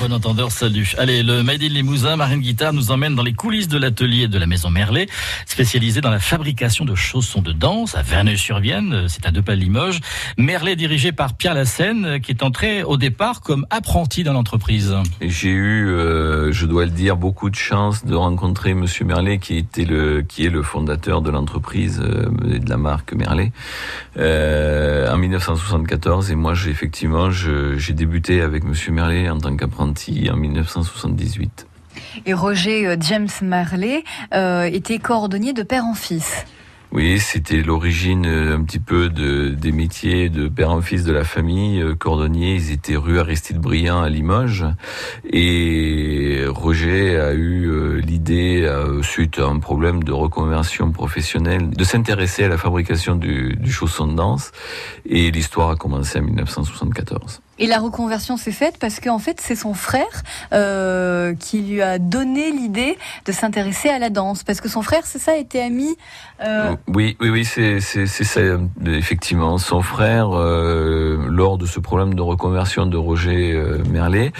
bon entendeur, salut. Allez, le Made in Limousin, Marine Guitare nous emmène dans les coulisses de l'atelier de la maison Merlet, spécialisé dans la fabrication de chaussons de danse à Verneuil-sur-Vienne, c'est à deux pas de Limoges. Merlet dirigé par Pierre Lassène, qui est entré au départ comme apprenti dans l'entreprise. J'ai eu, euh, je dois le dire, beaucoup de chance de rencontrer Monsieur Merlet, qui était le, qui est le fondateur de l'entreprise euh, et de la marque Merlet, euh, en 1974. Et moi, effectivement, j'ai débuté avec Monsieur Merlet en tant qu'apprenti en 1978. Et Roger euh, James Marley euh, était coordonnier de père en fils. Oui, c'était l'origine euh, un petit peu de, des métiers de père en fils de la famille. Cordonnier, ils étaient rue Aristide Briand à Limoges. Et Roger a eu l'idée, suite à un problème de reconversion professionnelle, de s'intéresser à la fabrication du, du chausson de danse. Et l'histoire a commencé en 1974. Et la reconversion s'est faite parce qu'en fait, c'est son frère euh, qui lui a donné l'idée de s'intéresser à la danse. Parce que son frère, c'est ça, était ami. Euh... Oui, oui, oui, c'est ça effectivement. Son frère, euh, lors de ce problème de reconversion de Roger euh, Merlet,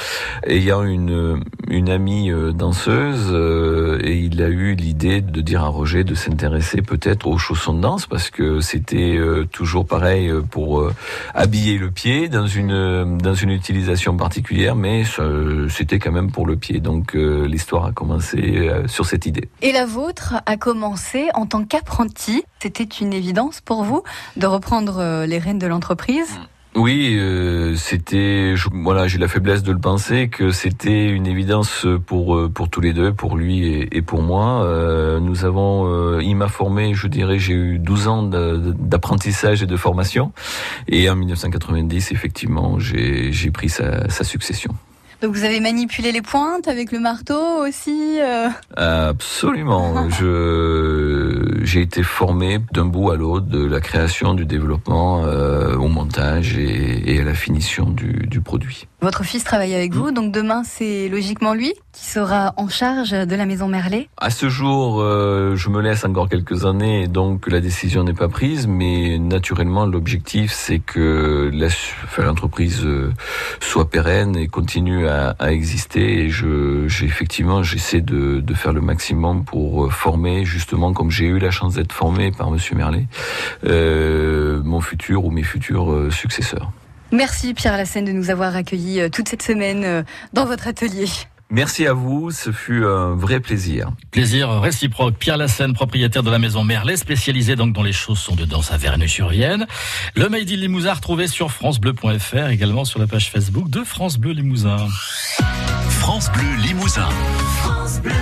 ayant une une amie euh, danseuse, euh, et il a eu l'idée de dire à Roger de s'intéresser peut-être aux chaussons de danse parce que c'était toujours pareil pour habiller le pied dans une dans une utilisation particulière, mais c'était quand même pour le pied. Donc euh, l'histoire a commencé euh, sur cette idée. Et la vôtre a commencé en tant qu'apprenti. C'était une évidence pour vous de reprendre euh, les rênes de l'entreprise? Oui, euh, c'était voilà, j'ai la faiblesse de le penser que c'était une évidence pour euh, pour tous les deux, pour lui et, et pour moi. Euh, nous avons, euh, il m'a formé, je dirais, j'ai eu 12 ans d'apprentissage et de formation, et en 1990, effectivement, j'ai j'ai pris sa, sa succession. Donc vous avez manipulé les pointes avec le marteau aussi Absolument. Je j'ai été formé d'un bout à l'autre de la création, du développement, euh, au montage et, à la finition du produit. Votre fils travaille avec vous, donc demain c'est logiquement lui qui sera en charge de la maison Merlet À ce jour, euh, je me laisse encore quelques années, donc la décision n'est pas prise, mais naturellement l'objectif c'est que l'entreprise euh, soit pérenne et continue à, à exister. Et je, effectivement, j'essaie de, de, faire le maximum pour euh, former, justement, comme j'ai eu la chance d'être formé par Monsieur Merlet, euh, mon futur ou mes futurs successeurs. Merci Pierre Lassène de nous avoir accueillis toute cette semaine dans votre atelier. Merci à vous, ce fut un vrai plaisir. Plaisir réciproque. Pierre Lassène, propriétaire de la maison Merlet, spécialisé donc dans les chaussons de danse à Verneuil-sur-Vienne. Le Made in Limousin retrouvé sur francebleu.fr, également sur la page Facebook de France Bleu Limousin. France Bleu Limousin. France Bleu.